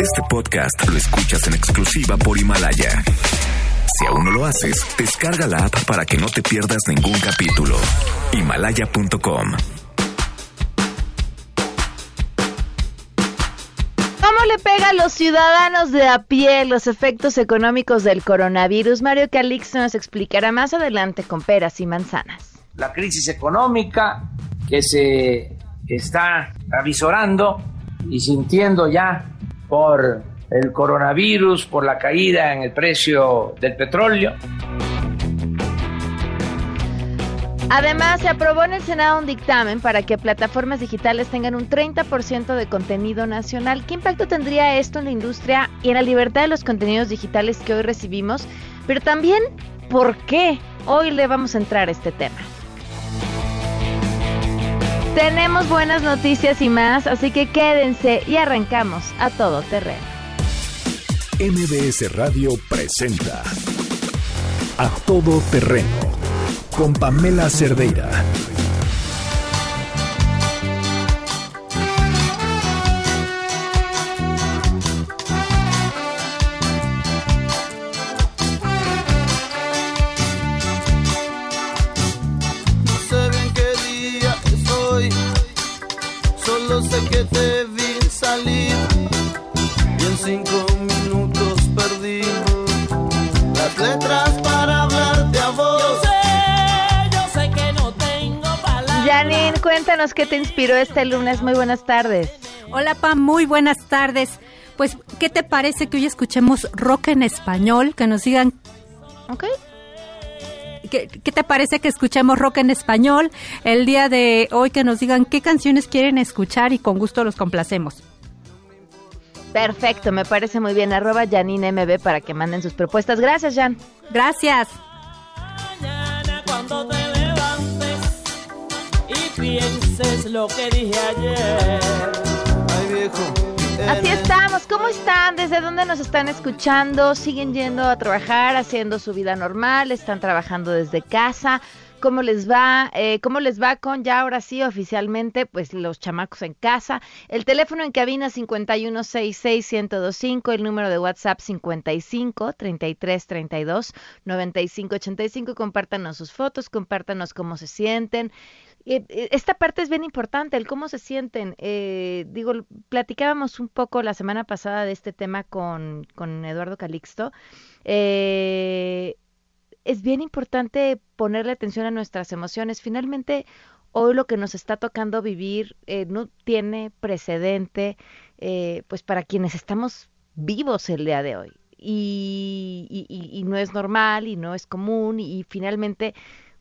Este podcast lo escuchas en exclusiva por Himalaya. Si aún no lo haces, descarga la app para que no te pierdas ningún capítulo. Himalaya.com ¿Cómo le pega a los ciudadanos de a pie los efectos económicos del coronavirus? Mario Calixto nos explicará más adelante con peras y manzanas. La crisis económica que se está avisorando y sintiendo ya por el coronavirus, por la caída en el precio del petróleo. Además, se aprobó en el Senado un dictamen para que plataformas digitales tengan un 30% de contenido nacional. ¿Qué impacto tendría esto en la industria y en la libertad de los contenidos digitales que hoy recibimos? Pero también, ¿por qué? Hoy le vamos a entrar a este tema. Tenemos buenas noticias y más, así que quédense y arrancamos a todo terreno. MBS Radio presenta A Todo Terreno con Pamela Cerdeira. Cinco minutos perdí las letras para hablarte a vos. Yo sé que no tengo palabras. Janine, cuéntanos qué te inspiró este lunes. Muy buenas tardes. Hola Pam, muy buenas tardes. Pues, ¿qué te parece que hoy escuchemos rock en español? Que nos digan, ¿Ok? ¿qué, qué te parece que escuchemos rock en español? El día de hoy que nos digan qué canciones quieren escuchar y con gusto los complacemos. Perfecto, me parece muy bien. Arroba Janine MB para que manden sus propuestas. Gracias, Jan. Gracias. Mañana cuando te levantes y pienses lo que dije ayer. Ay viejo, Así estamos. ¿Cómo están? ¿Desde dónde nos están escuchando? ¿Siguen yendo a trabajar, haciendo su vida normal? ¿Están trabajando desde casa? ¿Cómo les va? Eh, ¿Cómo les va con ya ahora sí oficialmente pues los chamacos en casa? El teléfono en cabina 51661025, el número de WhatsApp 55 33 32 95 85. Compártanos sus fotos, compártanos cómo se sienten. Eh, esta parte es bien importante, el cómo se sienten. Eh, digo, platicábamos un poco la semana pasada de este tema con, con Eduardo Calixto. Eh, es bien importante ponerle atención a nuestras emociones. Finalmente, hoy lo que nos está tocando vivir eh, no tiene precedente, eh, pues para quienes estamos vivos el día de hoy. Y, y- y- no es normal y no es común y, y finalmente,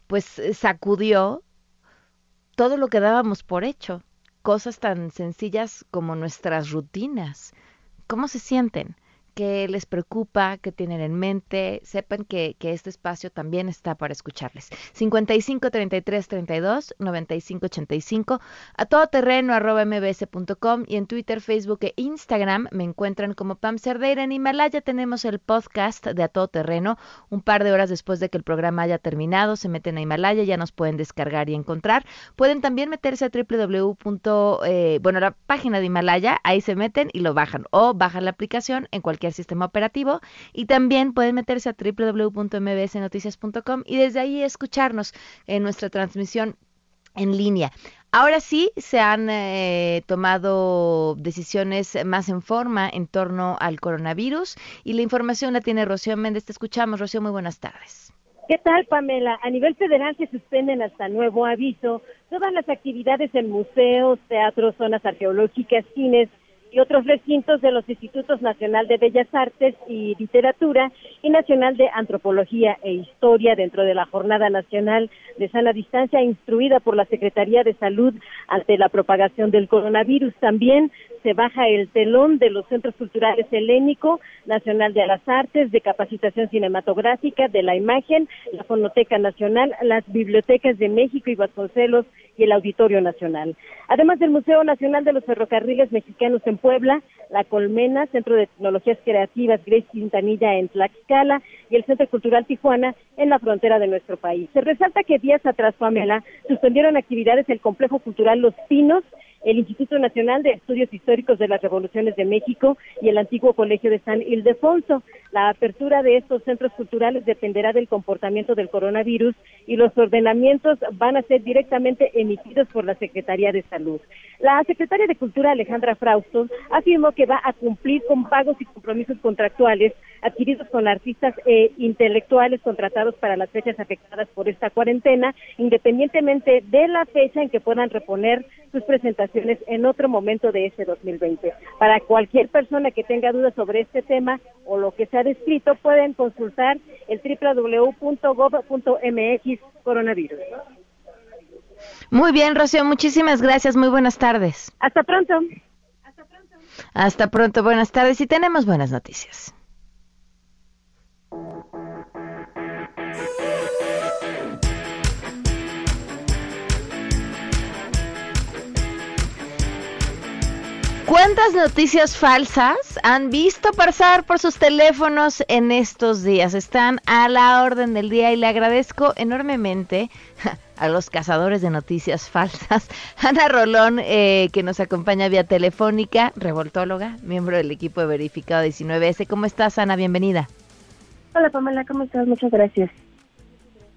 pues eh, sacudió todo lo que dábamos por hecho, cosas tan sencillas como nuestras rutinas. ¿Cómo se sienten? ¿Qué les preocupa? ¿Qué tienen en mente? Sepan que, este espacio también está para escucharles. 55 33 32 95 85 a todoterreno arroba mbs.com y en Twitter, Facebook e Instagram me encuentran como Pam Cerdeira. En Himalaya tenemos el podcast de A Todo Terreno. Un par de horas después de que el programa haya terminado, se meten a Himalaya, ya nos pueden descargar y encontrar. Pueden también meterse a www. eh, bueno, la página de Himalaya, ahí se meten y lo bajan. O bajan la aplicación en cualquier sistema operativo. Y también pueden meterse a www.mbsnoticias.com y desde ahí escucharnos en nuestra transmisión en línea. Ahora sí se han eh, tomado decisiones más en forma en torno al coronavirus y la información la tiene Rocío Méndez. Te escuchamos, Rocío, muy buenas tardes. ¿Qué tal, Pamela? A nivel federal se suspenden hasta nuevo aviso todas las actividades en museos, teatros, zonas arqueológicas, cines y otros recintos de los Institutos Nacional de Bellas Artes y Literatura y Nacional de Antropología e Historia dentro de la Jornada Nacional de Sana Distancia instruida por la Secretaría de Salud ante la propagación del coronavirus. También se baja el telón de los Centros Culturales Helénico, Nacional de las Artes, de Capacitación Cinematográfica, de la Imagen, la Fonoteca Nacional, las Bibliotecas de México y Vasconcelos y el Auditorio Nacional. Además del Museo Nacional de los Ferrocarriles Mexicanos en Puebla, la Colmena, Centro de Tecnologías Creativas Grace Quintanilla en Tlaxcala y el Centro Cultural Tijuana en la frontera de nuestro país. Se resalta que días atrás, Pamela, suspendieron actividades el Complejo Cultural Los Pinos el Instituto Nacional de Estudios Históricos de las Revoluciones de México y el antiguo Colegio de San Ildefonso. La apertura de estos centros culturales dependerá del comportamiento del coronavirus y los ordenamientos van a ser directamente emitidos por la Secretaría de Salud. La secretaria de Cultura, Alejandra Frausto, afirmó que va a cumplir con pagos y compromisos contractuales adquiridos con artistas e intelectuales contratados para las fechas afectadas por esta cuarentena, independientemente de la fecha en que puedan reponer sus presentaciones en otro momento de este 2020. Para cualquier persona que tenga dudas sobre este tema o lo que se ha descrito, pueden consultar el www.gov.mx coronavirus. Muy bien, Rocío, muchísimas gracias. Muy buenas tardes. Hasta pronto. Hasta pronto, buenas tardes y tenemos buenas noticias. ¿Cuántas noticias falsas han visto pasar por sus teléfonos en estos días? Están a la orden del día y le agradezco enormemente a los cazadores de noticias falsas. Ana Rolón, eh, que nos acompaña vía telefónica, revoltóloga, miembro del equipo de Verificado 19S. ¿Cómo estás, Ana? Bienvenida. Hola, Pamela, ¿cómo estás? Muchas gracias.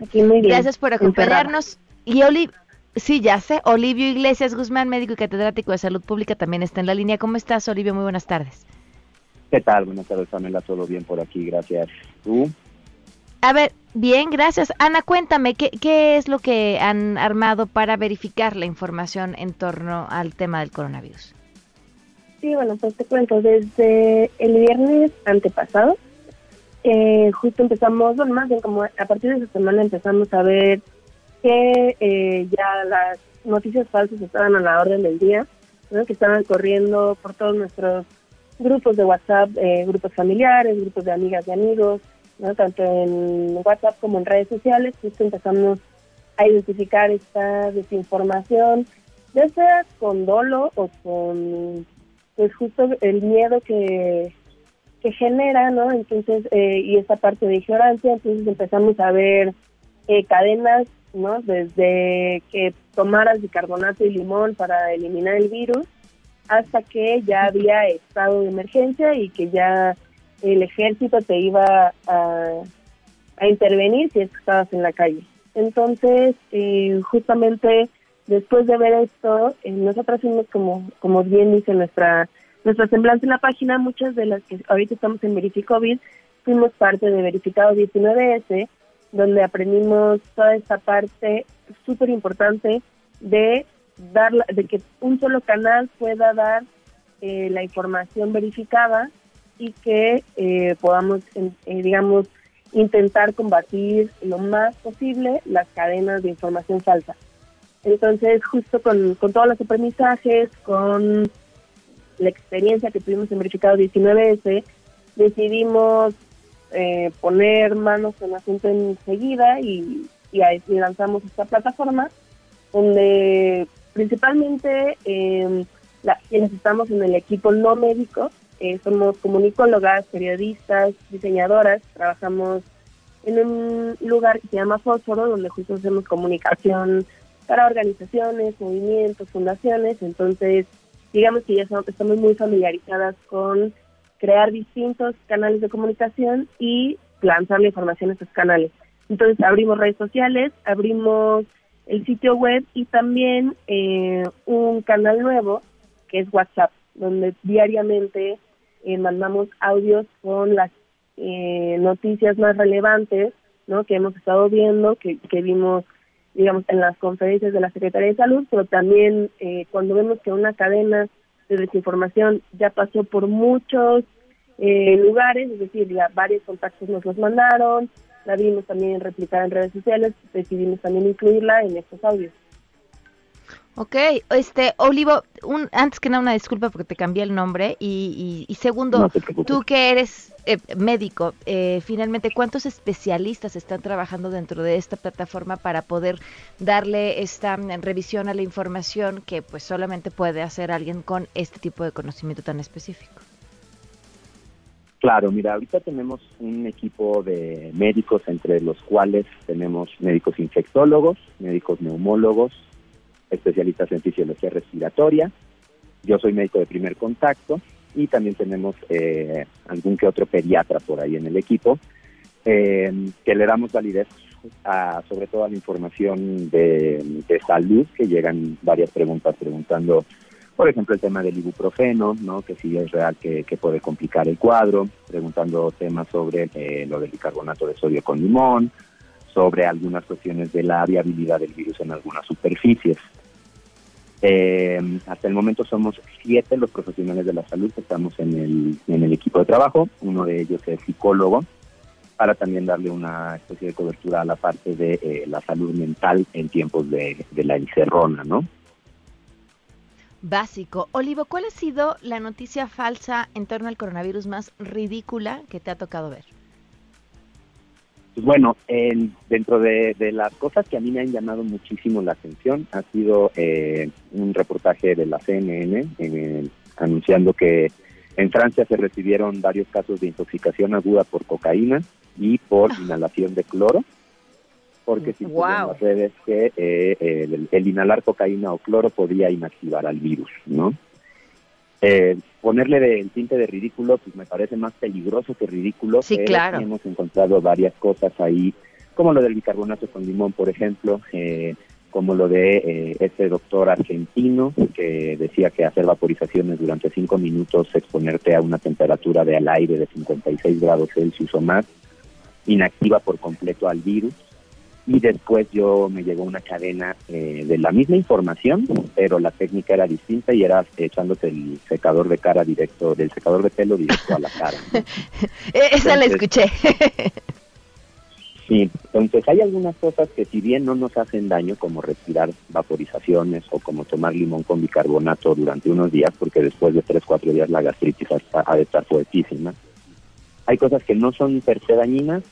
Aquí muy bien. Gracias por acompañarnos. Y Oli, sí, ya sé, Olivio Iglesias Guzmán, médico y catedrático de salud pública, también está en la línea. ¿Cómo estás, Olivio? Muy buenas tardes. ¿Qué tal? Buenas tardes, Pamela. Todo bien por aquí, gracias. ¿Tú? A ver, bien, gracias. Ana, cuéntame, ¿qué, ¿qué es lo que han armado para verificar la información en torno al tema del coronavirus? Sí, bueno, pues te cuento, desde el viernes antepasado, eh, justo empezamos, bueno, más bien como a partir de esa semana empezamos a ver que eh, ya las noticias falsas estaban a la orden del día, que estaban corriendo por todos nuestros grupos de WhatsApp, eh, grupos familiares, grupos de amigas y amigos, tanto en WhatsApp como en redes sociales, justo empezamos a identificar esta desinformación, ya sea con dolo o con, pues justo el miedo que, que genera, ¿no? Entonces, eh, y esta parte de ignorancia, entonces empezamos a ver eh, cadenas, ¿no? Desde que tomaras bicarbonato y limón para eliminar el virus, hasta que ya había estado de emergencia y que ya el ejército te iba a, intervenir si es que estabas en la calle. Entonces, eh, justamente después de ver esto, eh, nosotros fuimos como, como bien dice nuestra nuestra semblanza en la página, muchas de las que ahorita estamos en Verificovid, fuimos parte de Verificado 19S, donde aprendimos toda esta parte súper importante de dar de que un solo canal pueda dar eh, la información verificada y que eh, podamos, eh, digamos, intentar combatir lo más posible las cadenas de información falsa. Entonces, justo con, con todos los aprendizajes, con la experiencia que tuvimos en Verificado 19S, decidimos eh, poner manos en asunto enseguida y, y, lanzamos esta plataforma donde principalmente la, quienes estamos en el equipo no médico eh, somos comunicólogas, periodistas, diseñadoras, trabajamos en un lugar que se llama Fósforo, donde justo hacemos comunicación para organizaciones, movimientos, fundaciones, entonces digamos que ya estamos muy familiarizadas con crear distintos canales de comunicación y lanzar la información a esos canales. Entonces abrimos redes sociales, abrimos el sitio web y también eh, un canal nuevo que es WhatsApp, donde diariamente eh, mandamos audios con las eh, noticias más relevantes ¿no? que hemos estado viendo, que, que vimos digamos, en las conferencias de la Secretaría de Salud, pero también eh, cuando vemos que una cadena de desinformación ya pasó por muchos eh, lugares, es decir, ya varios contactos nos los mandaron, la vimos también replicada en redes sociales, decidimos también incluirla en estos audios. Ok, este, Olivo, un, antes que nada una disculpa porque te cambié el nombre y, y, y segundo, No tú que eres eh, médico, eh, finalmente, ¿cuántos especialistas están trabajando dentro de esta plataforma para poder darle esta revisión a la información que pues solamente puede hacer alguien con este tipo de conocimiento tan específico? Claro, mira, ahorita tenemos un equipo de médicos, entre los cuales tenemos médicos infectólogos, médicos neumólogos, especialistas en fisiología respiratoria. Yo soy médico de primer contacto y también tenemos eh, algún que otro pediatra por ahí en el equipo eh, que le damos validez a, sobre todo a la información de, salud, que llegan varias preguntas preguntando, por ejemplo, el tema del ibuprofeno, ¿no? que si es real que, que puede complicar el cuadro, preguntando temas sobre eh, lo del bicarbonato de sodio con limón, sobre algunas cuestiones de la viabilidad del virus en algunas superficies. Eh, hasta el momento somos siete los profesionales de la salud que estamos en el, en el equipo de trabajo. Uno de ellos es psicólogo, para también darle una especie de cobertura a la parte de eh, la salud mental en tiempos de, de la encerrona, ¿no? Básico. Olivo, ¿cuál ha sido la noticia falsa en torno al coronavirus más ridícula que te ha tocado ver? Pues bueno, en- dentro de, de las cosas que a mí me han llamado muchísimo la atención ha sido eh, un reportaje de la CNN eh, anunciando que en Francia se recibieron varios casos de intoxicación aguda por cocaína y por inhalación de cloro, porque se Wow. en las redes que eh, el, el inhalar cocaína o cloro podía inactivar al virus, ¿no? Eh, ponerle de- el tinte de ridículo, pues me parece más peligroso que ridículo. Sí, pero claro. hemos encontrado varias cosas ahí, como lo del bicarbonato con limón, por ejemplo, eh, como lo de eh, este doctor argentino que decía que hacer vaporizaciones durante cinco minutos, exponerte a una temperatura del aire de 56 grados Celsius o más, inactiva por completo al virus. Y después yo me llegó una cadena eh, de la misma información, pero la técnica era distinta y era echándote el secador de cara directo, del secador de pelo directo a la cara. ¿no? Eh, esa la escuché. Sí, entonces hay algunas cosas que si bien no nos hacen daño, como respirar vaporizaciones o como tomar limón con bicarbonato durante unos días, porque después de tres, cuatro días la gastritis hasta- ha de estar fuertísima. Hay cosas que no son per se dañinas,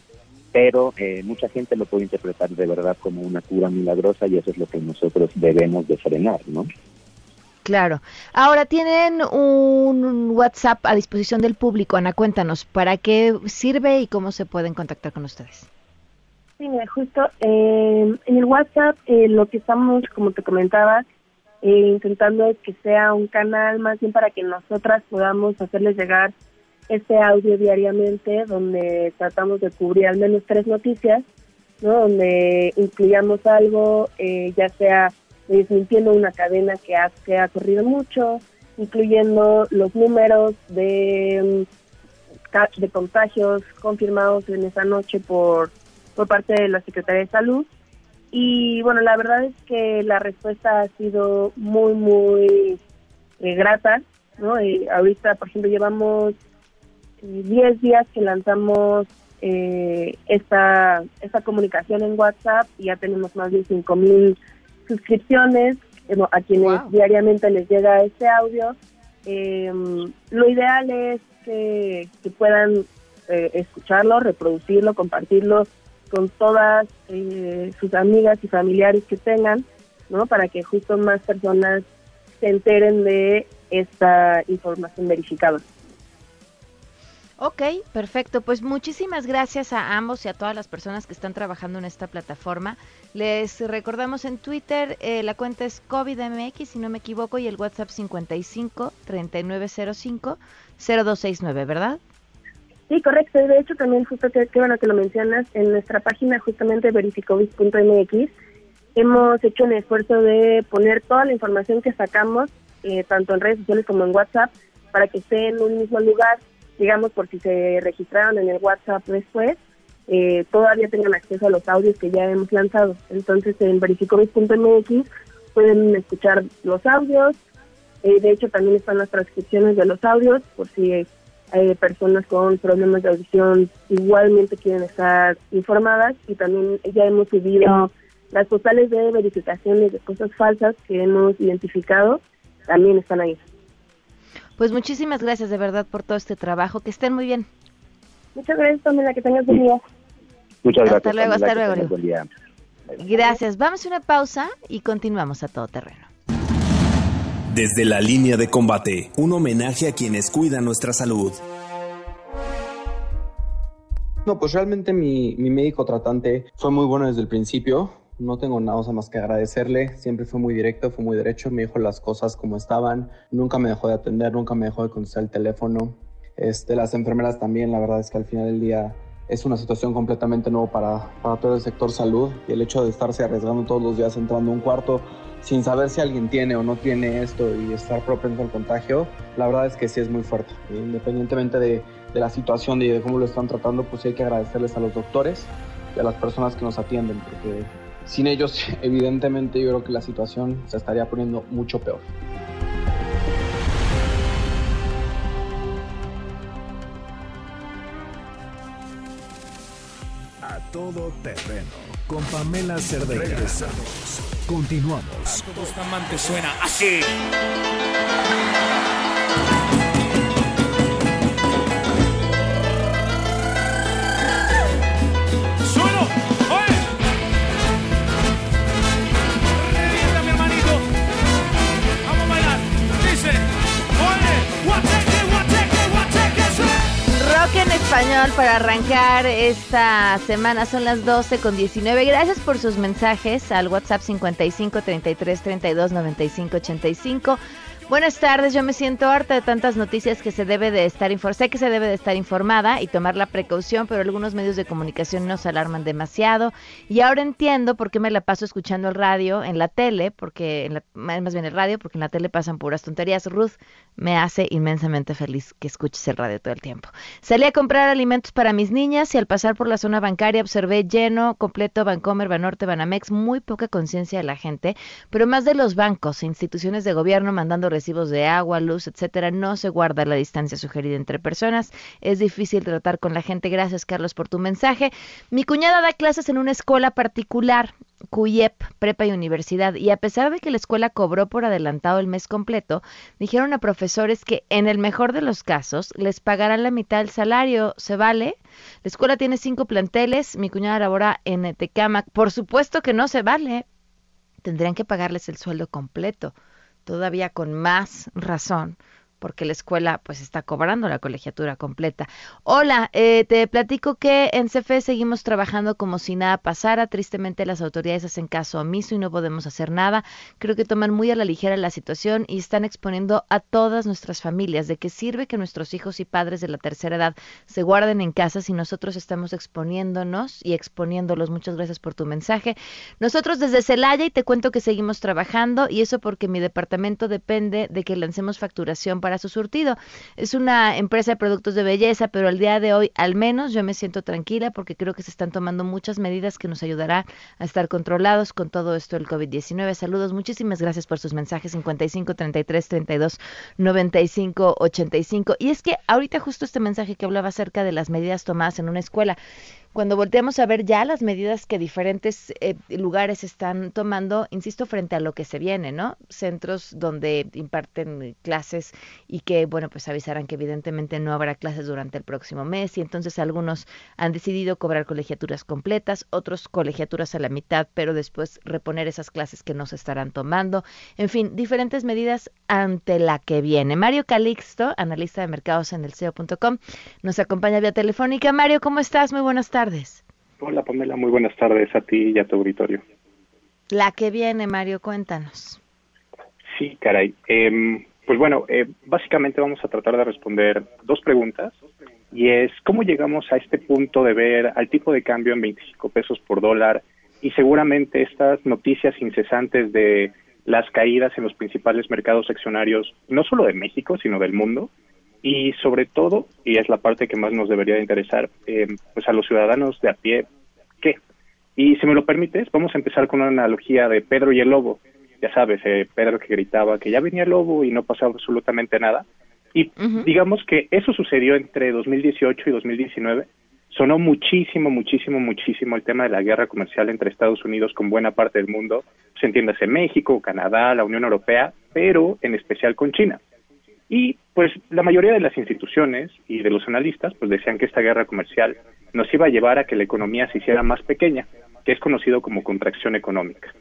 pero eh, mucha gente lo puede interpretar de verdad como una cura milagrosa y eso es lo que nosotros debemos de frenar, ¿no? Claro. Ahora tienen un WhatsApp a disposición del público. Ana, cuéntanos, ¿para qué sirve y cómo se pueden contactar con ustedes? Sí, mira, justo eh, en el WhatsApp eh, lo que estamos, como te comentaba, eh, intentando es que sea un canal más bien para que nosotras podamos hacerles llegar este audio diariamente, donde tratamos de cubrir al menos tres noticias, ¿no? Donde incluyamos algo, eh, ya sea desmintiendo una cadena que ha, que ha corrido mucho, incluyendo los números de, mm, de contagios confirmados en esa noche por por parte de la Secretaría de Salud. Y bueno, la verdad es que la respuesta ha sido muy, muy eh, grata, ¿no? Ahorita, por ejemplo, llevamos 10 días que lanzamos eh, esta, esta comunicación en WhatsApp y ya tenemos más de 5 mil suscripciones bueno, a quienes Wow. diariamente les llega este audio. Eh, lo ideal es que, que puedan eh, escucharlo, reproducirlo, compartirlo con todas eh, sus amigas y familiares que tengan, ¿no? Para que justo más personas se enteren de esta información verificada. Ok, perfecto. Pues muchísimas gracias a ambos y a todas las personas que están trabajando en esta plataforma. Les recordamos en Twitter, eh, la cuenta es COVIDMX, si no me equivoco, y el WhatsApp 55 3905 0269, ¿verdad? Sí, correcto. Y de hecho también justo que, que bueno que lo mencionas, en nuestra página justamente verificovis.mx hemos hecho un esfuerzo de poner toda la información que sacamos, eh, tanto en redes sociales como en WhatsApp, para que esté en un mismo lugar, digamos, por si se registraron en el WhatsApp después, eh, todavía tengan acceso a los audios que ya hemos lanzado. Entonces en verificovis.mx pueden escuchar los audios, eh, de hecho también están las transcripciones de los audios, por si hay personas con problemas de audición igualmente quieren estar informadas y también ya hemos subido las postales de verificaciones de cosas falsas que hemos identificado, también están ahí. Pues muchísimas gracias de verdad por todo este trabajo. Que estén muy bien. Muchas gracias, Pamela, que tengas buen día. Muchas Hasta gracias. luego, hasta que luego, Leo. buen día. Gracias. Vamos a una pausa y continuamos a todo terreno. Desde la línea de combate, un homenaje a quienes cuidan nuestra salud. No, pues realmente mi, mi médico tratante fue muy bueno desde el principio. No tengo nada más que agradecerle. Siempre fue muy directo, fue muy derecho, me dijo las cosas como estaban. Nunca me dejó de atender, nunca me dejó de contestar el teléfono. Este, las enfermeras también, la verdad es que al final del día es una situación completamente nueva para, para todo el sector salud y el hecho de estarse arriesgando todos los días entrando a un cuarto sin saber si alguien tiene o no tiene esto y estar propenso al contagio, la verdad es que sí es muy fuerte. Independientemente de, de la situación y de cómo lo están tratando, pues sí hay que agradecerles a los doctores y a las personas que nos atienden, porque sin ellos, evidentemente, yo creo que la situación se estaría poniendo mucho peor. A todo terreno con Pamela Cerdeira. Regresamos. Continuamos. Bustamante suena así. Español para arrancar esta semana son las 12 con 19. Gracias por sus mensajes al WhatsApp 55 33 32 95 85. Buenas tardes, yo me siento harta de tantas noticias que se debe de estar informada. Sé que se debe de estar informada y tomar la precaución, pero algunos medios de comunicación nos alarman demasiado. Y ahora entiendo por qué me la paso escuchando el radio en la tele, porque en la, más bien el radio, porque en la tele pasan puras tonterías. Ruth me hace inmensamente feliz que escuches el radio todo el tiempo. Salí a comprar alimentos para mis niñas y al pasar por la zona bancaria observé lleno, completo, Bancomer, Banorte, Banamex, muy poca conciencia de la gente, pero más de los bancos e instituciones de gobierno mandando recibos de agua, luz, etcétera, no se guarda la distancia sugerida entre personas. Es difícil tratar con la gente. Gracias, Carlos, por tu mensaje. Mi cuñada da clases en una escuela particular, CUYEP, prepa y universidad, y a pesar de que la escuela cobró por adelantado el mes completo, dijeron a profesores que en el mejor de los casos les pagarán la mitad del salario. ¿Se vale? La escuela tiene cinco planteles, mi cuñada labora en Tecamac. Por supuesto que no se vale. Tendrían que pagarles el sueldo completo todavía con más razón porque la escuela pues está cobrando la colegiatura completa. Hola, eh, te platico que en CFE seguimos trabajando como si nada pasara. Tristemente las autoridades hacen caso omiso y no podemos hacer nada. Creo que toman muy a la ligera la situación y están exponiendo a todas nuestras familias. ¿De qué sirve que nuestros hijos y padres de la tercera edad se guarden en casa si nosotros estamos exponiéndonos y exponiéndolos? Muchas gracias por tu mensaje. Nosotros desde Celaya y te cuento que seguimos trabajando y eso porque mi departamento depende de que lancemos facturación para su surtido. Es una empresa de productos de belleza, pero al día de hoy al menos yo me siento tranquila porque creo que se están tomando muchas medidas que nos ayudará a estar controlados con todo esto del COVID-19. Saludos, muchísimas gracias por sus mensajes 55 33 32 95 85. Y es que ahorita justo este mensaje que hablaba acerca de las medidas tomadas en una escuela, cuando volteamos a ver ya las medidas que diferentes eh, lugares están tomando, insisto, frente a lo que se viene, ¿no? Centros donde imparten clases y que, bueno, pues avisarán que evidentemente no habrá clases durante el próximo mes y entonces algunos han decidido cobrar colegiaturas completas, otros colegiaturas a la mitad, pero después reponer esas clases que no se estarán tomando. En fin, diferentes medidas ante la que viene. Mario Calixto, analista de mercados en el SEO.com, nos acompaña vía telefónica. Mario, ¿cómo estás? Muy buenas tardes. Hola Pamela, muy buenas tardes a ti y a tu auditorio. La que viene, Mario, cuéntanos. Sí, caray. Eh, pues bueno, eh, básicamente vamos a tratar de responder dos preguntas y es cómo llegamos a este punto de ver al tipo de cambio en 25 pesos por dólar y seguramente estas noticias incesantes de las caídas en los principales mercados accionarios, no solo de México, sino del mundo, y sobre todo, y es la parte que más nos debería de interesar, eh, pues a los ciudadanos de a pie, ¿qué? Y si me lo permites, vamos a empezar con una analogía de Pedro y el lobo. Ya sabes, eh, Pedro que gritaba que ya venía el lobo y no pasaba absolutamente nada. Y digamos que eso sucedió entre 2018 y 2019. Sonó muchísimo, muchísimo, muchísimo el tema de la guerra comercial entre Estados Unidos con buena parte del mundo. Se entiéndase México, Canadá, la Unión Europea, pero en especial con China. Y pues la mayoría de las instituciones y de los analistas pues decían que esta guerra comercial nos iba a llevar a que la economía se hiciera más pequeña, que es conocido como contracción económica.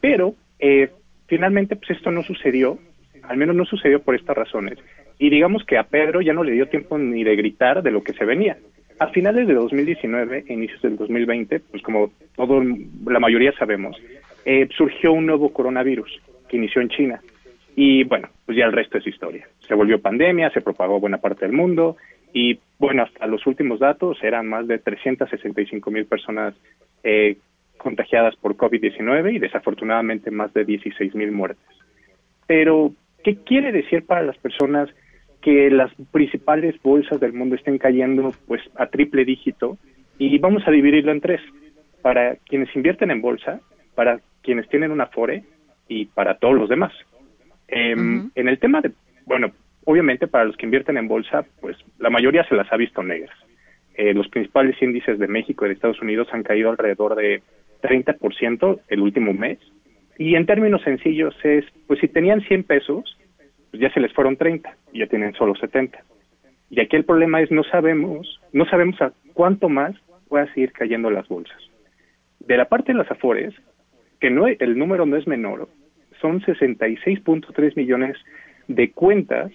Pero eh, finalmente pues esto no sucedió, al menos no sucedió por estas razones. Y digamos que a Pedro ya no le dio tiempo ni de gritar de lo que se venía. a finales de 2019, inicios del 2020, pues como todo, la mayoría sabemos, eh, surgió un nuevo coronavirus que inició en China. Y bueno, pues ya el resto es historia. Se volvió pandemia, se propagó buena parte del mundo y bueno, hasta los últimos datos eran más de 365 mil personas eh, contagiadas por COVID-19 y desafortunadamente más de 16 mil muertes. Pero, ¿qué quiere decir para las personas que las principales bolsas del mundo estén cayendo pues a triple dígito? Y vamos a dividirlo en tres. Para quienes invierten en bolsa, para quienes tienen una FORE y para todos los demás. Em, en el tema de, bueno, obviamente para los que invierten en bolsa, pues la mayoría se las ha visto negras. Eh, los principales índices de México y de Estados Unidos han caído alrededor de 30% el último mes. Y en términos sencillos es, pues si tenían 100 pesos, pues ya se les fueron 30 y ya tienen solo 70. Y aquí el problema es no sabemos, no sabemos a cuánto más pueda seguir cayendo las bolsas. De la parte de las afores, que no el número no es menor, son 66.3 millones de cuentas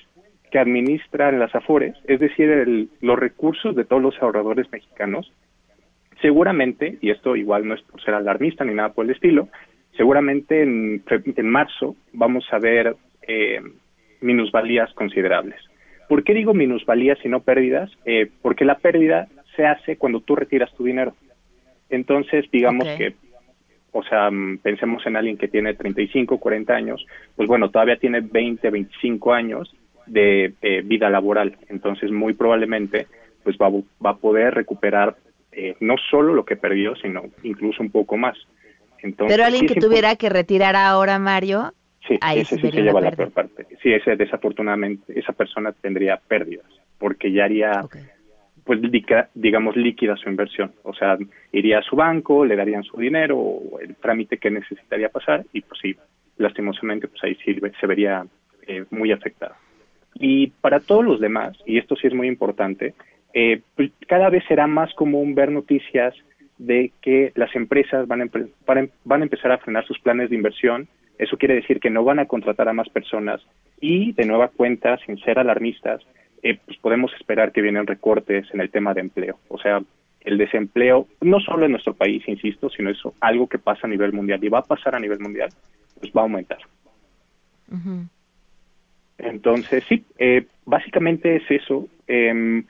que administran las Afores, es decir, los recursos de todos los ahorradores mexicanos. Seguramente, y esto igual no es por ser alarmista ni nada por el estilo, seguramente en, en marzo vamos a ver eh, minusvalías considerables. ¿Por qué digo minusvalías y no pérdidas? Eh, porque la pérdida se hace cuando tú retiras tu dinero. Entonces, digamos que o sea, mm, pensemos en alguien que tiene 35, 40 años, pues bueno, todavía tiene 20, 25 años de eh, vida laboral, entonces muy probablemente pues va, va a poder recuperar eh, no solo lo que perdió, sino incluso un poco más. Entonces, Pero alguien que tuviera que retirar ahora, Mario, sí, ese sí se lleva la, peor parte. Sí, ese desafortunadamente, esa persona tendría pérdidas, porque ya haría pues digamos líquida su inversión, o sea, iría a su banco, le darían su dinero el trámite que necesitaría pasar y pues sí, lastimosamente pues ahí sí se vería eh, muy afectado. Y para todos los demás, y esto sí es muy importante, eh, pues cada vez será más común ver noticias de que las empresas van a, van a empezar a frenar sus planes de inversión. Eso quiere decir que no van a contratar a más personas y, de nueva cuenta, sin ser alarmistas, eh, pues podemos esperar que vienen recortes en el tema de empleo. O sea, el desempleo, no solo en nuestro país, insisto, sino eso algo que pasa a nivel mundial y va a pasar a nivel mundial, pues va a aumentar. Entonces, sí, eh, básicamente es eso. Em,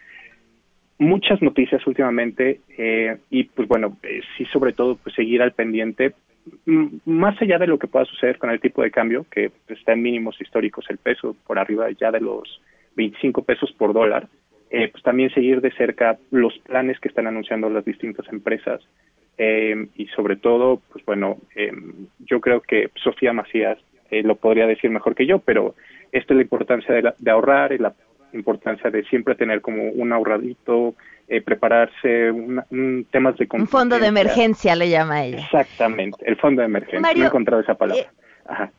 muchas noticias últimamente eh, y pues bueno, sí sobre todo pues seguir al pendiente más allá de lo que pueda suceder con el tipo de cambio, que está en mínimos históricos el peso, por arriba ya de los 25 pesos por dólar, eh, pues también seguir de cerca los planes que están anunciando las distintas empresas eh, y sobre todo, pues bueno, eh, yo creo que Sofía Macías lo podría decir mejor que yo, pero esto es la importancia de, ahorrar y la importancia de siempre tener como un ahorradito, prepararse, un, temas de... Un fondo de emergencia le llama ella. Exactamente, el fondo de emergencia. no he encontrado esa palabra.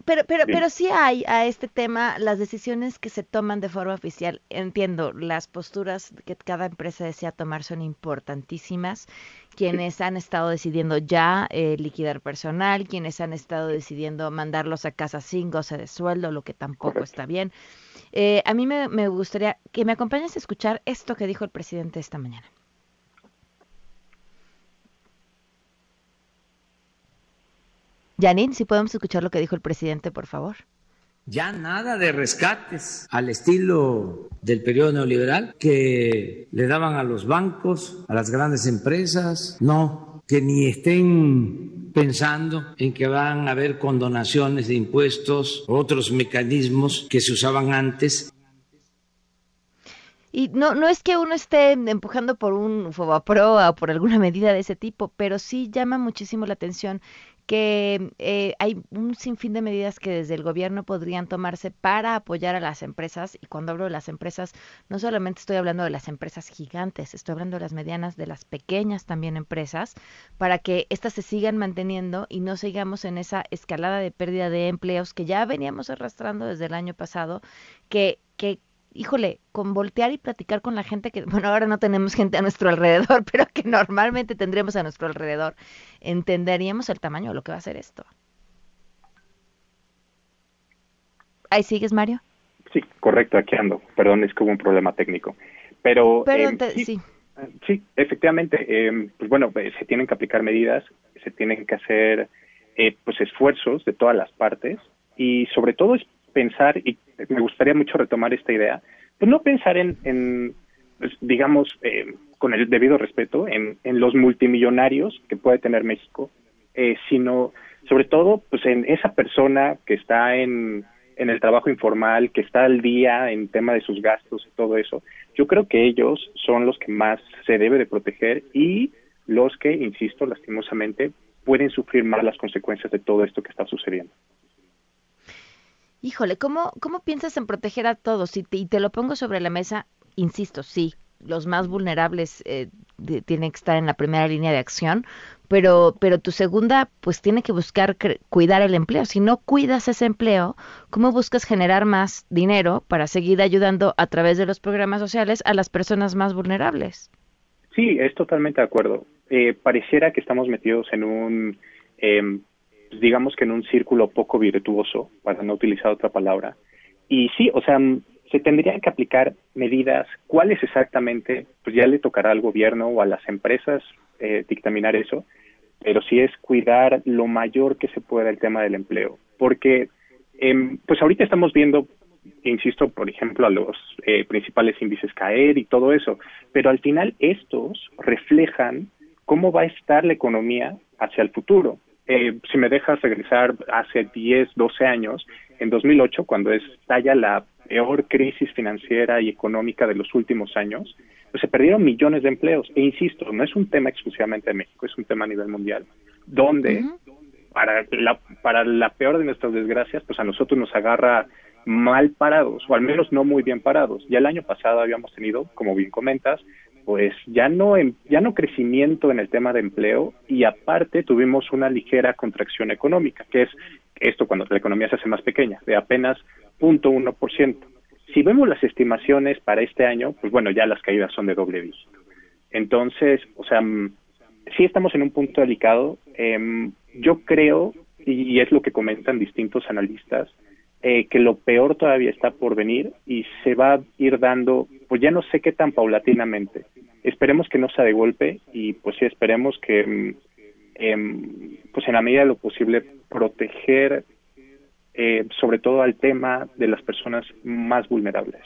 Pero, pero, pero sí hay a este tema las decisiones que se toman de forma oficial. Entiendo, las posturas que cada empresa desea tomar son importantísimas. Quienes han estado decidiendo ya eh, liquidar personal, quienes han estado decidiendo mandarlos a casa sin goce de sueldo, lo que tampoco está bien. Eh, a mí me, me gustaría que me acompañes a escuchar esto que dijo el presidente esta mañana. Janine, si podemos escuchar lo que dijo el presidente, por favor. Ya nada de rescates al estilo del periodo neoliberal que le daban a los bancos, a las grandes empresas, no, que ni estén pensando en que van a haber condonaciones de impuestos, otros mecanismos que se usaban antes. Y no, no es que uno esté empujando por un FOBAPRO o por alguna medida de ese tipo, pero sí llama muchísimo la atención que eh, hay un sinfín de medidas que desde el gobierno podrían tomarse para apoyar a las empresas. Y cuando hablo de las empresas, no solamente estoy hablando de las empresas gigantes, estoy hablando de las medianas, de las pequeñas también empresas, para que éstas se sigan manteniendo y no sigamos en esa escalada de pérdida de empleos que ya veníamos arrastrando desde el año pasado, que, que híjole, con voltear y platicar con la gente que, bueno, ahora no tenemos gente a nuestro alrededor, pero que normalmente tendríamos a nuestro alrededor, entenderíamos el tamaño de lo que va a ser esto. ¿Ahí sigues, Mario? Sí, correcto, aquí ando. Perdón, es que hubo un problema técnico. Pero, pero eh, sí, sí, efectivamente. eh, pues bueno, eh, se tienen que aplicar medidas, se tienen que hacer eh, pues esfuerzos de todas las partes y sobre todo es pensar, y me gustaría mucho retomar esta idea, pues no pensar en, pues, digamos, eh, con el debido respeto, en, en los multimillonarios que puede tener México, eh, sino sobre todo pues en esa persona que está en, en el trabajo informal, que está al día en tema de sus gastos y todo eso. Yo creo que ellos son los que más se debe de proteger y los que, insisto, lastimosamente, pueden sufrir más las consecuencias de todo esto que está sucediendo. Híjole, ¿cómo, cómo piensas en proteger a todos? Y te, y te lo pongo sobre la mesa, insisto, sí, los más vulnerables eh, tienen que estar en la primera línea de acción, pero, pero tu segunda, pues tiene que buscar cre- cuidar el empleo. Si no cuidas ese empleo, ¿cómo buscas generar más dinero para seguir ayudando a través de los programas sociales a las personas más vulnerables? Sí, es totalmente de acuerdo. Eh, pareciera que estamos metidos en un, eh, digamos que en un círculo poco virtuoso, para no utilizar otra palabra. Y sí, o sea, se tendrían que aplicar medidas. ¿Cuáles exactamente? Pues ya le tocará al gobierno o a las empresas eh, dictaminar eso, pero sí es cuidar lo mayor que se pueda el tema del empleo. Porque, em, pues ahorita estamos viendo insisto, por ejemplo, a los eh, principales índices caer y todo eso, pero al final estos reflejan cómo va a estar la economía hacia el futuro. Eh, si me dejas regresar hace 10, 12 años, en 2008, cuando estalla la peor crisis financiera y económica de los últimos años, pues se perdieron millones de empleos. E insisto, no es un tema exclusivamente de México, es un tema a nivel mundial, donde para la, para la peor de nuestras desgracias, pues a nosotros nos agarra mal parados, o al menos no muy bien parados. Ya el año pasado habíamos tenido, como bien comentas, pues ya no en- ya no crecimiento en el tema de empleo y aparte tuvimos una ligera contracción económica, que es esto cuando la economía se hace más pequeña, de apenas 0.1%. Si vemos las estimaciones para este año, pues bueno, ya las caídas son de doble dígito. Entonces, o sea, mm, sí estamos en un punto delicado. Em, yo creo, y es lo que comentan distintos analistas, eh, que lo peor todavía está por venir y se va a ir dando, pues ya no sé qué tan paulatinamente. Esperemos que no sea de golpe y pues sí esperemos que, mm, em, pues en la medida de lo posible, proteger eh, sobre todo al tema de las personas más vulnerables.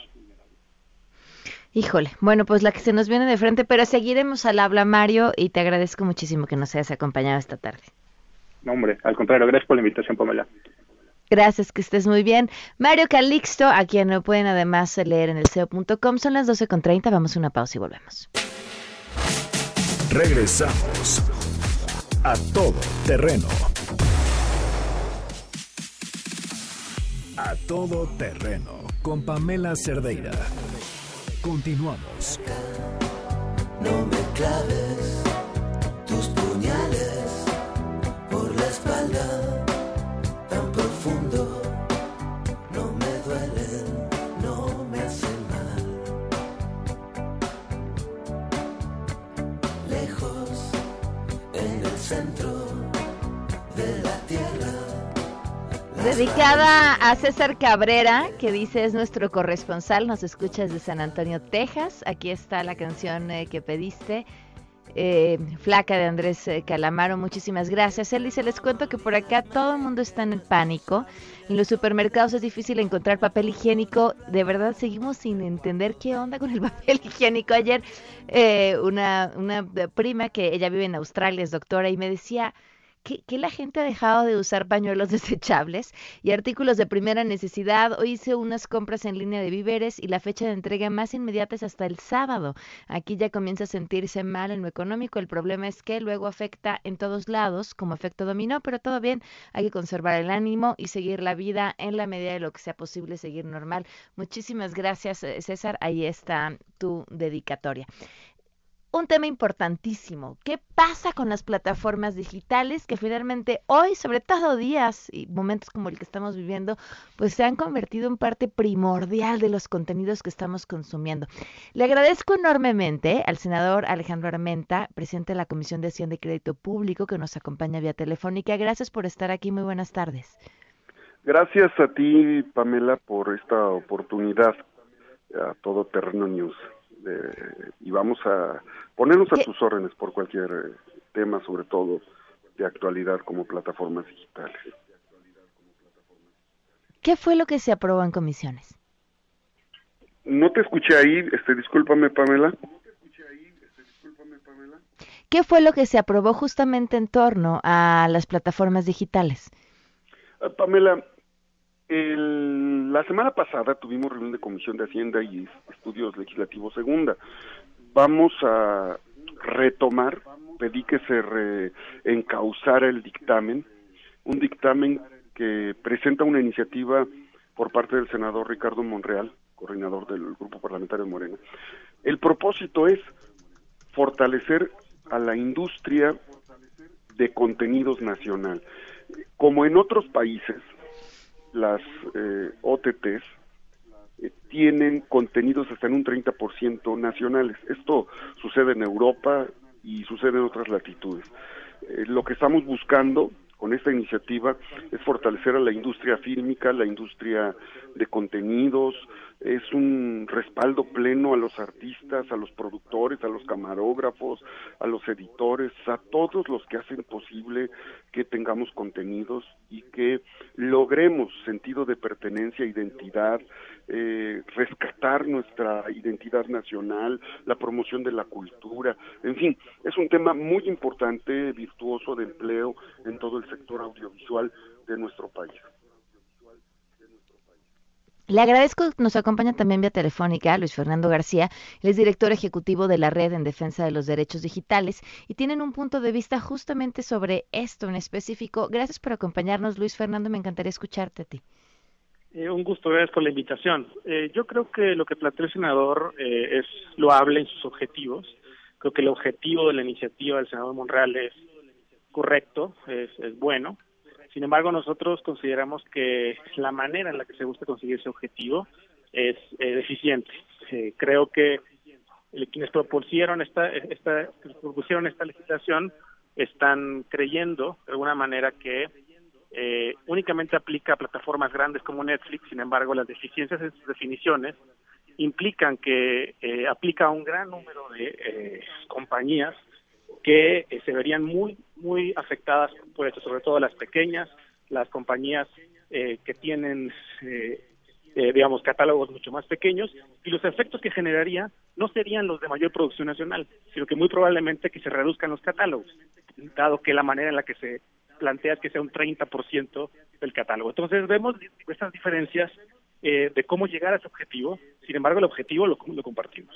Híjole, bueno, pues la que se nos viene de frente, pero seguiremos al habla, Mario, y te agradezco muchísimo que nos hayas acompañado esta tarde. No, hombre, al contrario, gracias por la invitación, Pamela. Gracias, que estés muy bien. Mario Calixto, a quien lo pueden además leer en el SEO.com, son las 12.30, vamos a una pausa y volvemos. Regresamos a todo terreno. A todo terreno con Pamela Cerdeira. Continuamos. No me claves tus puñales por la espalda Dedicada a César Cabrera, que dice es nuestro corresponsal, nos escucha desde San Antonio, Texas. Aquí está la canción eh, que pediste. eh, Flaca de Andrés eh, Calamaro, muchísimas gracias. Él dice, les cuento que por acá todo el mundo está en pánico. En los supermercados es difícil encontrar papel higiénico. De verdad seguimos sin entender qué onda con el papel higiénico. Ayer eh, una, una prima que ella vive en Australia, es doctora, y me decía que, la gente ha dejado de usar pañuelos desechables y artículos de primera necesidad. Hoy hice unas compras en línea de víveres y la fecha de entrega más inmediata es hasta el sábado. Aquí ya comienza a sentirse mal en lo económico. El problema es que luego afecta en todos lados como efecto dominó, pero todo bien. Hay que conservar el ánimo y seguir la vida en la medida de lo que sea posible, seguir normal. Muchísimas gracias, eh, César. Ahí está tu dedicatoria un tema importantísimo. ¿Qué pasa con las plataformas digitales que finalmente hoy, sobre todo días y momentos como el que estamos viviendo, pues se han convertido en parte primordial de los contenidos que estamos consumiendo? Le agradezco enormemente al senador Alejandro Armenta, presidente de la Comisión de Acción de Crédito Público, que nos acompaña vía telefónica. Gracias por estar aquí. Muy buenas tardes. Gracias a ti, Pamela, por esta oportunidad a Todo Terreno News. Eh, y vamos a ponernos a tus órdenes por cualquier eh, tema, sobre todo de actualidad como plataformas digitales. ¿Qué fue lo que se aprobó en comisiones? No te escuché ahí, este, discúlpame Pamela. ¿Qué fue lo que se aprobó justamente en torno a las plataformas digitales? Ah, Pamela, el- la semana pasada tuvimos reunión de Comisión de Hacienda y Estudios Legislativos Segunda. Vamos a retomar, pedí que se re- encauzara el dictamen, un dictamen que presenta una iniciativa por parte del senador Ricardo Monreal, coordinador del Grupo Parlamentario de Morena. El propósito es fortalecer a la industria de contenidos nacional. Como en otros países, las eh, OTTs eh, tienen contenidos hasta en un 30% nacionales. Esto sucede en Europa y sucede en otras latitudes. Eh, lo que estamos buscando con esta iniciativa es fortalecer a la industria fílmica, la industria de contenidos, es un respaldo pleno a los artistas, a los productores, a los camarógrafos, a los editores, a todos los que hacen posible que tengamos contenidos y que logremos sentido de pertenencia, identidad, eh, rescatar nuestra identidad nacional, la promoción de la cultura, en fin, es un tema muy importante, virtuoso de empleo en todo el sector audiovisual de nuestro país. Le agradezco, nos acompaña también vía telefónica Luis Fernando García, él es director ejecutivo de la Red en Defensa de los Derechos Digitales y tienen un punto de vista justamente sobre esto en específico. Gracias por acompañarnos, Luis Fernando, me encantaría escucharte a ti. Eh, un gusto, gracias por la invitación. Eh, yo creo que lo que planteó el senador eh, es loable en sus objetivos. Creo que el objetivo de la iniciativa del senador Monreal es correcto, es, es bueno. Sin embargo, nosotros consideramos que la manera en la que se busca conseguir ese objetivo es deficiente. Eh, creo que quienes propusieron esta, esta, propusieron esta legislación están creyendo de alguna manera que eh, únicamente aplica a plataformas grandes como Netflix, sin embargo las deficiencias en sus definiciones implican que eh, aplica a un gran número de eh, compañías que eh, se verían muy muy afectadas por esto, sobre todo las pequeñas, las compañías eh, que tienen eh, digamos catálogos mucho más pequeños y los efectos que generaría no serían los de mayor producción nacional, sino que muy probablemente que se reduzcan los catálogos, dado que la manera en la que se plantea es que sea un 30% del catálogo. Entonces vemos estas diferencias eh, de cómo llegar a ese objetivo, sin embargo el objetivo lo, lo compartimos.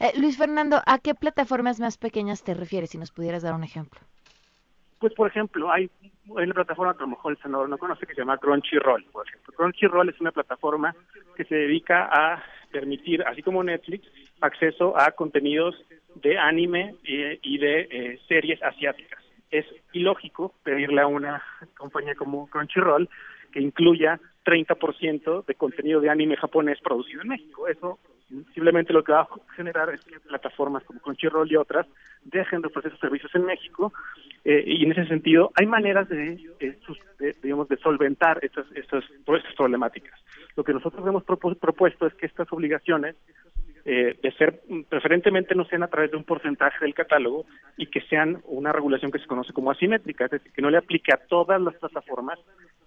Eh, Luis Fernando, ¿a qué plataformas más pequeñas te refieres? Si nos pudieras dar un ejemplo. Pues, por ejemplo, hay, hay una plataforma que a lo mejor el senador no conoce que se llama Crunchyroll, por ejemplo. Crunchyroll es una plataforma que se dedica a permitir, así como Netflix, acceso a contenidos de anime y, y de eh, series asiáticas. Es ilógico pedirle a una compañía como Crunchyroll que incluya 30% de contenido de anime japonés producido en México. Eso simplemente lo que va a generar es que plataformas como Crunchyroll y otras dejen de ofrecer sus servicios en México eh, y en ese sentido hay maneras de, de, de, digamos de solventar estas estas todas estas problemáticas lo que nosotros hemos propu propuesto es que estas obligaciones eh, de ser preferentemente no sean a través de un porcentaje del catálogo y que sean una regulación que se conoce como asimétrica es decir que no le aplique a todas las plataformas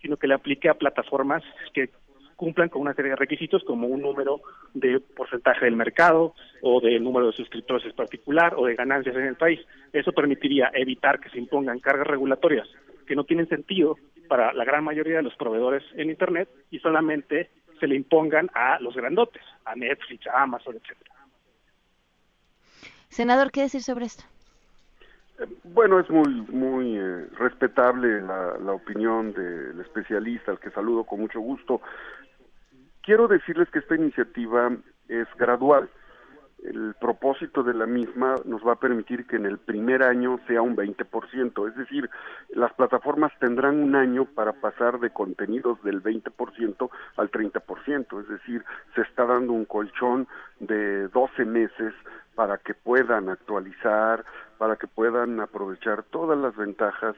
sino que le aplique a plataformas que cumplan con una serie de requisitos como un número de porcentaje del mercado o de número de suscriptores en particular o de ganancias en el país. Eso permitiría evitar que se impongan cargas regulatorias que no tienen sentido para la gran mayoría de los proveedores en Internet y solamente se le impongan a los grandotes, a Netflix, a Amazon, etcétera. Senador, ¿qué decir sobre esto? Bueno, es muy muy eh, respetable la, la opinión del especialista, al que saludo con mucho gusto. Quiero decirles que esta iniciativa es gradual. El propósito de la misma nos va a permitir que en el primer año sea un 20%, es decir, las plataformas tendrán un año para pasar de contenidos del 20% al 30%, es decir, se está dando un colchón de 12 meses para que puedan actualizar, para que puedan aprovechar todas las ventajas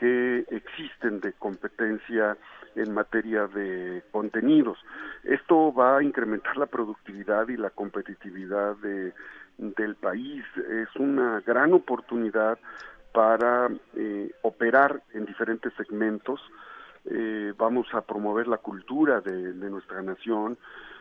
que existen de competencia en materia de contenidos. Esto va a incrementar la productividad y la competitividad de, del país. Es una gran oportunidad para eh, operar en diferentes segmentos. Eh, vamos a promover la cultura de, nuestra nación.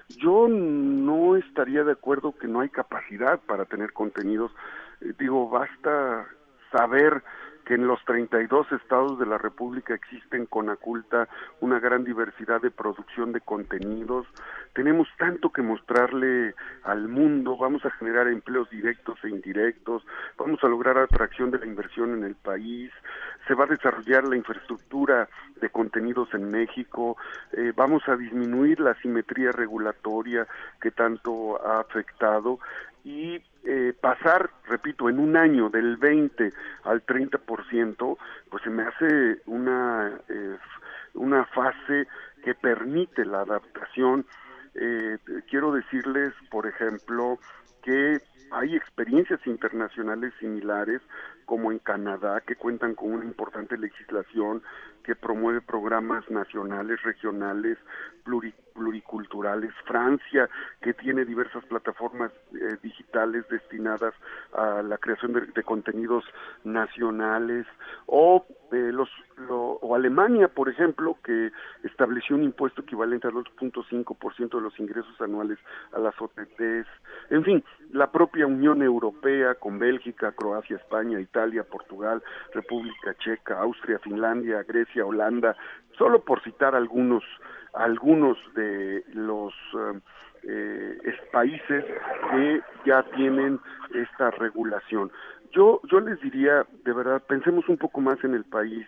Yo no estaría de acuerdo que no hay capacidad para tener contenidos. Eh, digo, basta saber que en los 32 estados de la República existen con Aculta una gran diversidad de producción de contenidos. Tenemos tanto que mostrarle al mundo, vamos a generar empleos directos e indirectos, vamos a lograr atracción de la inversión en el país, se va a desarrollar la infraestructura de contenidos en México, eh, vamos a disminuir la asimetría regulatoria que tanto ha afectado y eh, pasar, repito, en un año del 20 al 30%, pues se me hace una, eh, una fase que permite la adaptación. Eh, quiero decirles, por ejemplo, que hay experiencias internacionales similares, como en Canadá, que cuentan con una importante legislación que promueve programas nacionales, regionales, pluri- pluriculturales. Francia, que tiene diversas plataformas eh, digitales destinadas a la creación de, contenidos nacionales. O, eh, los, lo- o Alemania, por ejemplo, que estableció un impuesto equivalente al 2.5% de los ingresos anuales a las OTTs. En fin, la propia Unión Europea con Bélgica, Croacia, España, Italia, Portugal, República Checa, Austria, Finlandia, Grecia, Holanda, solo por citar algunos algunos de los eh, eh, es- países que ya tienen esta regulación. Yo, yo les diría, de verdad, pensemos un poco más en el país,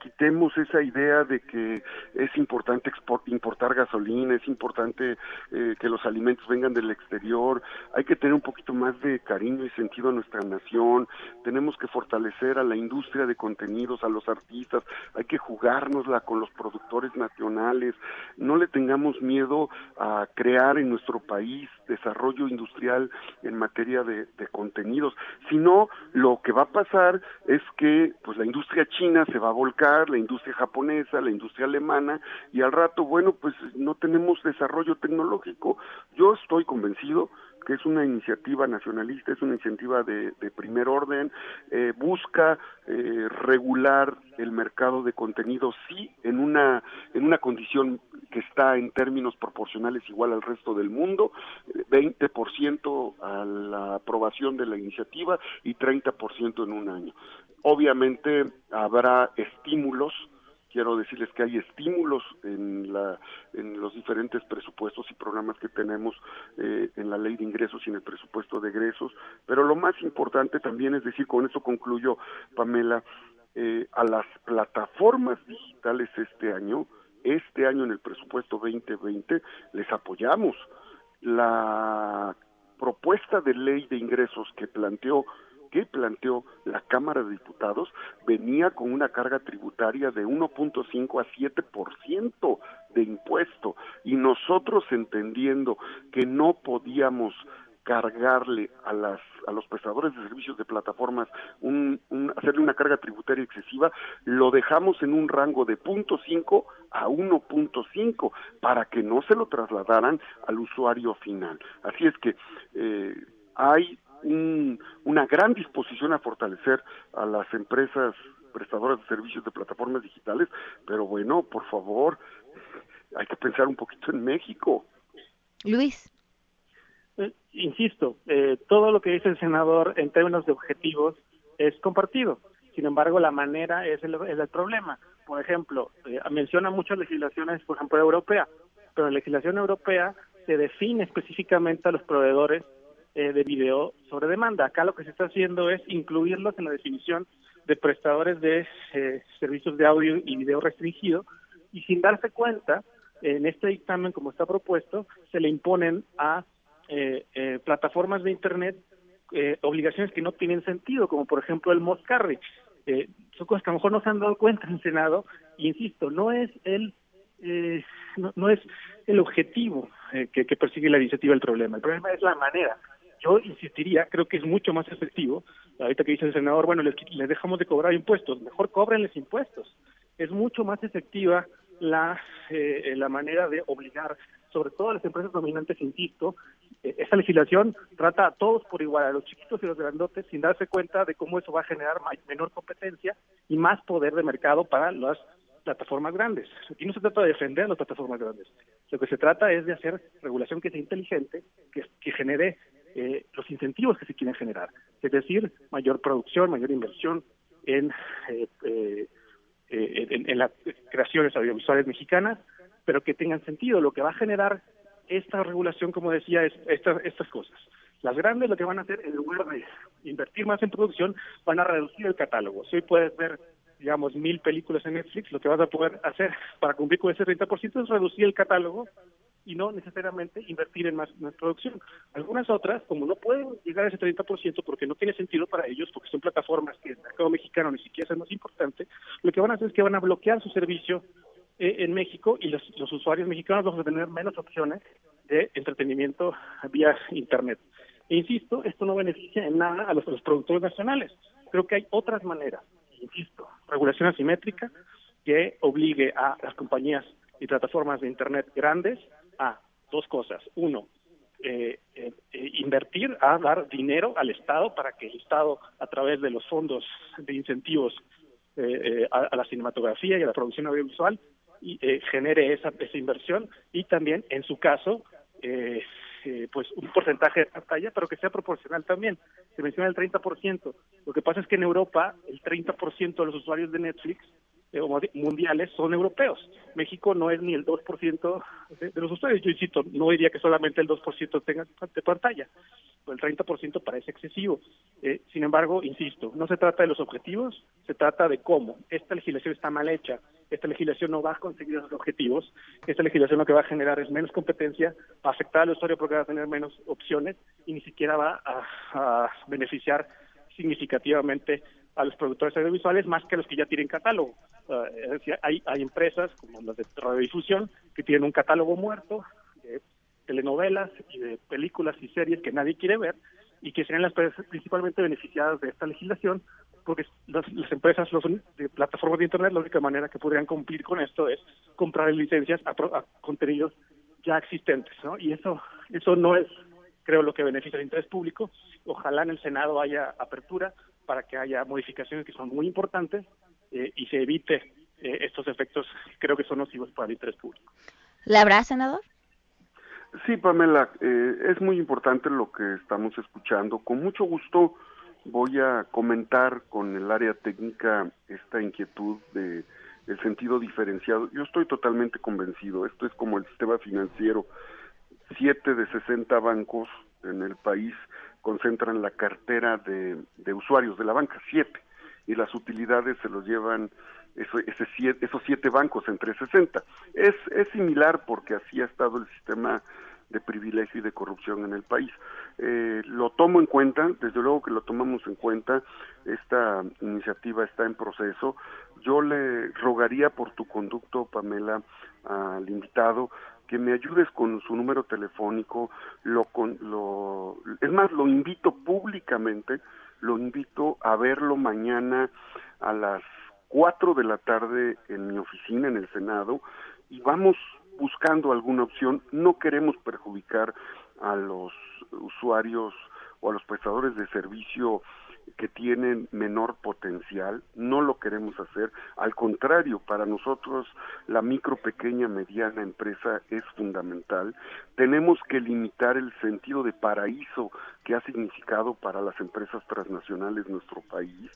quitemos esa idea de que es importante importar gasolina, es importante eh, que los alimentos vengan del exterior, hay que tener un poquito más de cariño y sentido a nuestra nación, tenemos que fortalecer a la industria de contenidos, a los artistas, hay que jugárnosla con los productores nacionales, no le tengamos miedo a crear en nuestro país desarrollo industrial en materia de, de contenidos, sino lo que va a pasar es que pues la industria china se va a volcar, la industria japonesa, la industria alemana y al rato, bueno, pues no tenemos desarrollo tecnológico. Yo estoy convencido que es una iniciativa nacionalista, es una iniciativa de, primer orden, eh, busca eh, regular el mercado de contenidos, sí, en una, en una condición que está en términos proporcionales igual al resto del mundo, eh, 20% a la aprobación de la iniciativa y 30% en un año. Obviamente habrá estímulos, quiero decirles que hay estímulos en, la, en los diferentes presupuestos y programas que tenemos eh, en la ley de ingresos y en el presupuesto de egresos, pero lo más importante también es decir, con eso concluyo, Pamela, eh, a las plataformas digitales este año, este año en el presupuesto 2020, les apoyamos. La propuesta de ley de ingresos que planteó que planteó la Cámara de Diputados venía con una carga tributaria de 1.5 a 7% de impuesto. Y nosotros entendiendo que no podíamos cargarle a las a los prestadores de servicios de plataformas un, hacerle una carga tributaria excesiva lo dejamos en un rango de 0.5 a 1.5 para que no se lo trasladaran al usuario final. Así es que eh, hay un- una gran disposición a fortalecer a las empresas prestadoras de servicios de plataformas digitales, pero bueno, por favor, hay que pensar un poquito en México. Luis. Eh, insisto, eh, todo lo que dice el senador en términos de objetivos es compartido. Sin embargo, la manera es el, es el problema. Por ejemplo, eh, menciona muchas legislaciones, por ejemplo, europea, pero la legislación europea se define específicamente a los proveedores eh, de video sobre demanda. Acá lo que se está haciendo es incluirlos en la definición de prestadores de eh, servicios de audio y video restringido y sin darse cuenta, en este dictamen, como está propuesto, se le imponen a eh, eh, plataformas de Internet eh, obligaciones que no tienen sentido, como por ejemplo el Moscarri. Eh, son cosas que a lo mejor no se han dado cuenta en Senado, y insisto, no es el eh, no, no es el objetivo eh, que, que persigue la iniciativa el problema, el problema es la manera. Yo insistiría, creo que es mucho más efectivo, ahorita que dice el senador, bueno, les, dejamos de cobrar impuestos, mejor cóbrenles impuestos. Es mucho más efectiva la, eh, la manera de obligar, sobre todo a las empresas dominantes, insisto, eh, esa legislación trata a todos por igual, a los chiquitos y los grandotes, sin darse cuenta de cómo eso va a generar menor competencia y más poder de mercado para las plataformas grandes. Aquí no se trata de defender a las plataformas grandes. Lo que se trata es de hacer regulación que sea inteligente, que, que genere eh, los incentivos que se quieren generar. Es decir, mayor producción, mayor inversión en, eh, eh, eh, en, en las creaciones audiovisuales mexicanas, pero que tengan sentido. Lo que va a generar esta regulación, como decía, es estas, estas cosas. Las grandes lo que van a hacer, en lugar de invertir más en producción, van a reducir el catálogo. Si hoy puedes ver, digamos, mil películas en Netflix, lo que vas a poder hacer para cumplir con ese 30% es reducir el catálogo y no necesariamente invertir en más, producción. Algunas otras, como no pueden llegar a ese 30% porque no tiene sentido para ellos, porque son plataformas que el mercado mexicano ni siquiera es más importante, lo que van a hacer es que van a bloquear su servicio eh, en México y los, usuarios mexicanos vamos a tener menos opciones de entretenimiento vía Internet. E insisto, esto no beneficia en nada a los productores nacionales. Creo que hay otras maneras, insisto, regulación asimétrica que obligue a las compañías y plataformas de Internet grandes a dos cosas. Uno, eh, eh, eh, invertir, a dar dinero al Estado para que el Estado, a través de los fondos de incentivos eh, a, la cinematografía y a la producción audiovisual, y, genere esa, esa inversión y también, en su caso, pues un porcentaje de pantalla, pero que sea proporcional también. Se menciona el 30%. Lo que pasa es que en Europa el 30% de los usuarios de Netflix mundiales son europeos. México no es ni el 2% de, de los usuarios. Yo insisto, no diría que solamente el 2% tenga de pantalla. El 30% parece excesivo. Eh, sin embargo, insisto, no se trata de los objetivos, se trata de cómo. Esta legislación está mal hecha. Esta legislación no va a conseguir esos objetivos. Esta legislación lo que va a generar es menos competencia, va a afectar al usuario porque va a tener menos opciones y ni siquiera va a beneficiar significativamente a los productores audiovisuales más que a los que ya tienen catálogo. Es decir, hay, hay empresas como las de radiodifusión que tienen un catálogo muerto de telenovelas y de películas y series que nadie quiere ver y que serían las principalmente beneficiadas de esta legislación porque las, las empresas los, de plataformas de internet la única manera que podrían cumplir con esto es comprar licencias a, a contenidos ya existentes ¿no? y eso eso no es creo lo que beneficia al interés público ojalá en el senado haya apertura para que haya modificaciones que son muy importantes eh, y se evite eh, estos efectos que creo que son nocivos para el interés público ¿La habrá, senador? Sí, Pamela, eh, es muy importante lo que estamos escuchando. Con mucho gusto voy a comentar con el área técnica esta inquietud de el sentido diferenciado. Yo estoy totalmente convencido. Esto es como el sistema financiero. Siete de 60 bancos en el país concentran la cartera de, usuarios de la banca, siete, y las utilidades se los llevan esos siete bancos entre 60. Es, es similar porque así ha estado el sistema de privilegio y de corrupción en el país. Eh, lo tomo en cuenta, desde luego que lo tomamos en cuenta, esta iniciativa está en proceso. Yo le rogaría por tu conducto, Pamela, al invitado, que me ayudes con su número telefónico, lo, con, lo, es más, lo invito públicamente, lo invito a verlo mañana a las 4 de la tarde en mi oficina en el Senado y vamos buscando alguna opción. No queremos perjudicar a los usuarios o a los prestadores de servicio que tienen menor potencial, no lo queremos hacer, al contrario, para nosotros la micro, pequeña, mediana empresa es fundamental. Tenemos que limitar el sentido de paraíso que ha significado para las empresas transnacionales nuestro país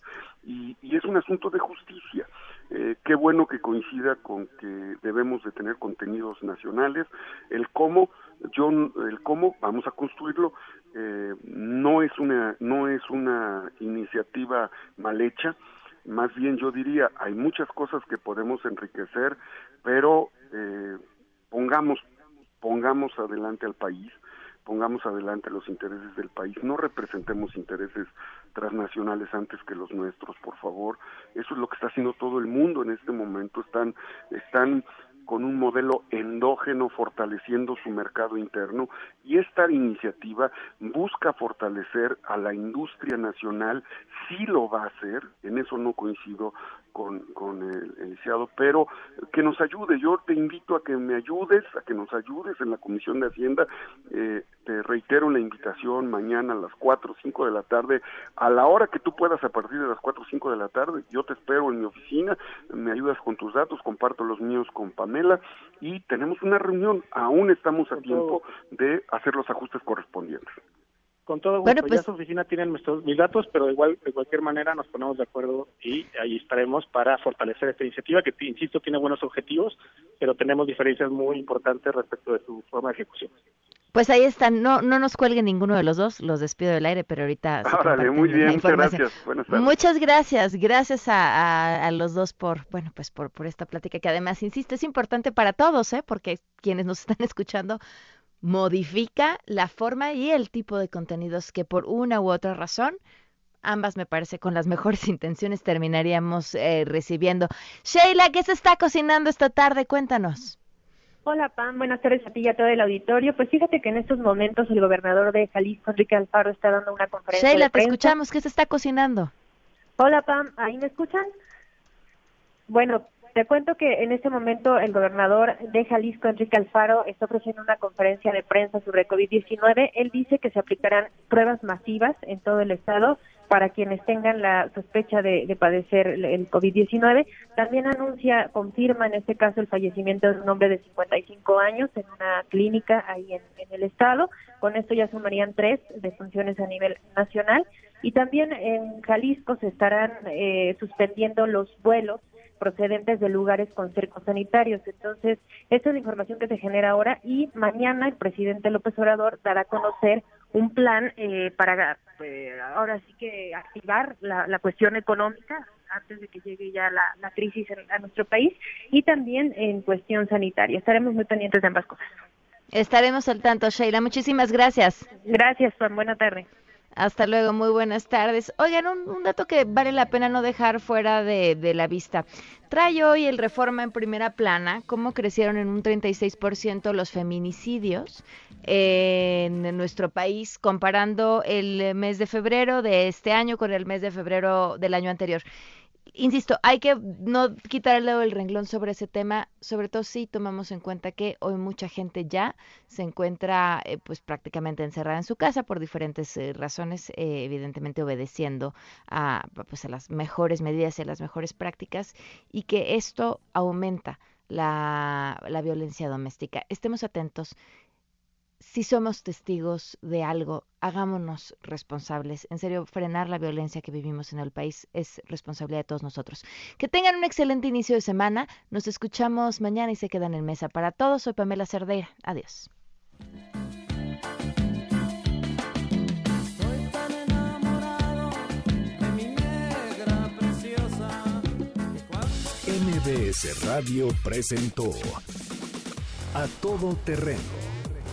y, y es un asunto de justicia. Eh, qué bueno que coincida con que debemos de tener contenidos nacionales. El cómo, yo, el cómo, vamos a construirlo. Eh, no es una, no es una iniciativa mal hecha. Más bien yo diría, hay muchas cosas que podemos enriquecer, pero eh, pongamos, pongamos adelante al país pongamos adelante los intereses del país, no representemos intereses transnacionales antes que los nuestros, por favor. Eso es lo que está haciendo todo el mundo en este momento. Están, están con un modelo endógeno fortaleciendo su mercado interno. Y esta iniciativa busca fortalecer a la industria nacional, sí lo va a hacer, en eso no coincido con, con el, el pero que nos ayude. Yo te invito a que me ayudes, a que nos ayudes en la Comisión de Hacienda. Eh, te reitero la invitación mañana a las 4 o 5 de la tarde, a la hora que tú puedas a partir de las 4 o 5 de la tarde. Yo te espero en mi oficina, me ayudas con tus datos, comparto los míos con Pamela y tenemos una reunión. Aún estamos a tiempo de hacer los ajustes correspondientes. Con todo gusto, Bueno, pues- ya su oficina tiene nuestros, mis datos, pero igual, de cualquier manera nos ponemos de acuerdo y ahí estaremos para fortalecer esta iniciativa que, insisto, tiene buenos objetivos, pero tenemos diferencias muy importantes respecto de su forma de ejecución. Pues ahí están, no, no nos cuelguen ninguno de los dos, los despido del aire, pero ahorita... comparten muy bien, muchas gracias. Buenas tardes. Muchas gracias, gracias a, a- a los dos por, bueno, pues por, por esta plática que además, insisto, es importante para todos, ¿eh? Porque quienes nos están escuchando modifica la forma y el tipo de contenidos que por una u otra razón, ambas me parece con las mejores intenciones terminaríamos eh, recibiendo. Sheila, ¿qué se está cocinando esta tarde? Cuéntanos. Hola Pam, buenas tardes a ti y a todo el auditorio. Pues fíjate que en estos momentos el gobernador de Jalisco, Enrique Alfaro, está dando una conferencia Sheila, de te prensa. escuchamos, ¿qué se está cocinando? Hola Pam, ¿ahí me escuchan? Bueno, te cuento que en este momento el gobernador de Jalisco, Enrique Alfaro, está ofreciendo una conferencia de prensa sobre COVID-19. Él dice que se aplicarán pruebas masivas en todo el estado para quienes tengan la sospecha de, de padecer el- el COVID-19. También anuncia, confirma en este caso el fallecimiento de un hombre de 55 años en una clínica ahí en, en el estado. Con esto ya sumarían tres defunciones a nivel nacional. Y también en Jalisco se estarán eh, suspendiendo los vuelos procedentes de lugares con cercos sanitarios. Entonces, esta es la información que se genera ahora y mañana el presidente López Obrador dará a conocer un plan eh, para eh, ahora sí que activar la, la cuestión económica antes de que llegue ya la, la crisis en- a nuestro país y también en cuestión sanitaria. Estaremos muy pendientes de ambas cosas. Estaremos al tanto, Sheila. Muchísimas gracias. Gracias, Juan. Buena tarde. Hasta luego, muy buenas tardes. Oigan, un, dato que vale la pena no dejar fuera de, de la vista. Trae hoy el Reforma en primera plana cómo crecieron en un 36% los feminicidios en nuestro país comparando el mes de febrero de este año con el mes de febrero del año anterior. Insisto, hay que no quitarle el renglón sobre ese tema, sobre todo si tomamos en cuenta que hoy mucha gente ya se encuentra eh, pues prácticamente encerrada en su casa por diferentes eh, razones, eh, evidentemente obedeciendo a pues a las mejores medidas y a las mejores prácticas y que esto aumenta la, la violencia doméstica. Estemos atentos si somos testigos de algo, hagámonos responsables. En serio, frenar la violencia que vivimos en el país es responsabilidad de todos nosotros. Que tengan un excelente inicio de semana. Nos escuchamos mañana y se quedan en mesa. Para todos, soy Pamela Cerdeira. Adiós. MBS Radio presentó A Todo Terreno